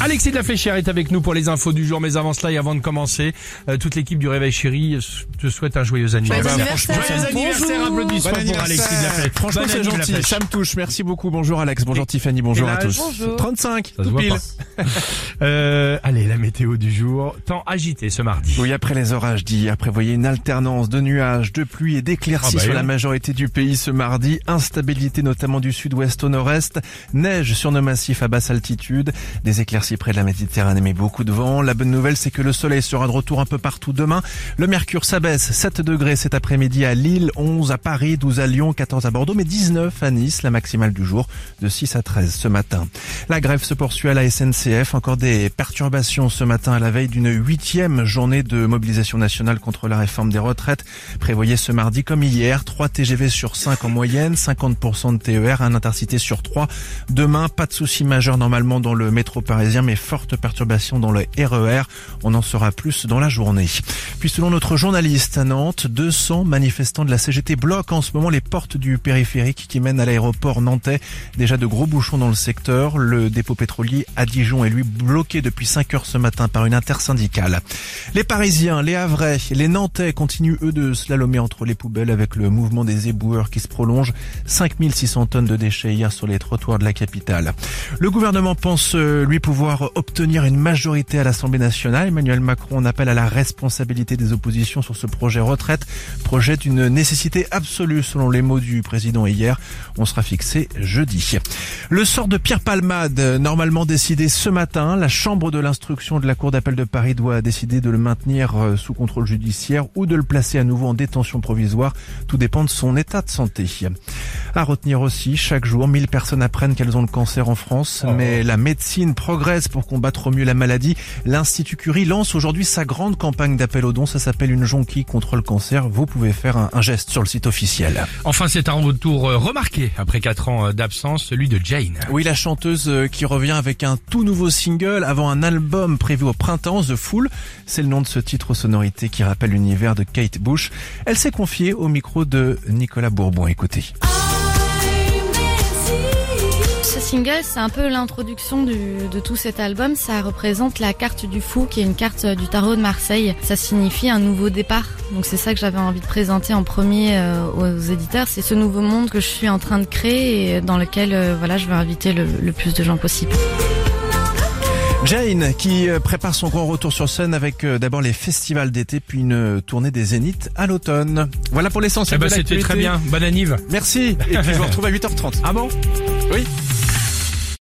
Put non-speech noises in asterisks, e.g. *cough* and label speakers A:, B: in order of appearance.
A: Alexis de la Fléchière est avec nous pour les infos du jour, mais avant cela et avant de commencer, euh, toute l'équipe du Réveil Chéri euh, te souhaite un joyeux anniversaire.
B: anniversaire.
A: Joyeux anniversaire, applaudissements
C: Bon
A: pour Alexis de la.
C: Franchement, c'est gentil. Ça me touche. Merci beaucoup. Bonjour Alex. Bonjour Tiffany. Bonjour
A: Et
C: à tous.
B: Bonjour.
C: 35.
A: Ça se
C: tout
A: voit
C: pile.
A: pas. *laughs* *laughs* Euh, météo du jour. Temps agité ce mardi.
C: Oui, après les orages d'hier, prévoyez une alternance de nuages, de pluie et d'éclaircies
A: Ah bah,
C: sur
A: oui.
C: la majorité du pays ce mardi. Instabilité notamment du sud-ouest au nord-est. Neige sur nos massifs à basse altitude. Des éclaircies près de la Méditerranée mais beaucoup de vent. La bonne nouvelle, c'est que le soleil sera de retour un peu partout demain. Le mercure s'abaisse 7 degrés cet après-midi à Lille, 11 à Paris, 12 à Lyon, 14 à Bordeaux, mais 19 à Nice, la maximale du jour de 6 à 13 ce matin. La grève se poursuit à la SNCF. Encore des perturbations ce matin à la veille d'une huitième journée de mobilisation nationale contre la réforme des retraites. Prévoyez ce mardi comme hier, 3 TGV sur 5 en moyenne, 50% de TER, un intercité sur 3. Demain, pas de soucis majeurs normalement dans le métro parisien, mais forte perturbation dans le RER. On en saura plus dans la journée. Puis selon notre journaliste à Nantes, 200 manifestants de la CGT bloquent en ce moment les portes du périphérique qui mènent à l'aéroport nantais. Déjà de gros bouchons dans le secteur. Le dépôt pétrolier à Dijon est lui bloqué depuis 5 heures ce matin par une intersyndicale. Les Parisiens, les Havrais, les Nantais continuent eux de slalomer entre les poubelles avec le mouvement des éboueurs qui se prolonge. 5600 tonnes de déchets hier sur les trottoirs de la capitale. Le gouvernement pense euh, lui pouvoir obtenir une majorité à l'Assemblée nationale. Emmanuel Macron en appelle à la responsabilité des oppositions sur ce projet retraite. Projet d'une nécessité absolue selon les mots du président hier. On sera fixé jeudi. Le sort de Pierre Palmade, normalement décidé ce matin, la chambre de l'instruction de la Cour d'appel de Paris doit décider de le maintenir euh, sous contrôle judiciaire ou de le placer à nouveau en détention provisoire. Tout dépend de son état de santé. À retenir aussi, chaque jour, 1000 personnes apprennent qu'elles ont le cancer en France, mais la médecine progresse pour combattre au mieux la maladie. L'Institut Curie lance aujourd'hui sa grande campagne d'appel aux dons. Ça s'appelle une jonquille contre le cancer. Vous pouvez faire un, un geste sur le site officiel.
A: Enfin, c'est un retour euh, remarqué après 4 ans euh, d'absence, celui de Jane.
C: Oui, la chanteuse qui revient avec un tout nouveau single avant un album prévu au printemps, The Fool. C'est le nom de ce titre aux sonorités qui rappelle l'univers de Kate Bush. Elle s'est confiée au micro de Nicolas Bourbon. Écoutez.
B: Ce single, c'est un peu l'introduction du- de tout cet album. Ça représente la carte du fou, qui est une carte euh, du tarot de Marseille. Ça signifie un nouveau départ. Donc c'est ça que j'avais envie de présenter en premier euh, aux éditeurs. C'est ce nouveau monde que je suis en train de créer et dans lequel euh, voilà, je veux inviter le plus de gens possible.
C: Jane qui euh, prépare son grand retour sur scène avec euh, d'abord les festivals d'été puis une euh, tournée des Zéniths à l'automne. Voilà pour
A: Eh
C: l'essentiel
A: ben,
C: de
A: c'était très bien. Bonne anniv.
C: Merci. Et puis je vous retrouve à 8h30.
A: Ah bon?
C: Oui.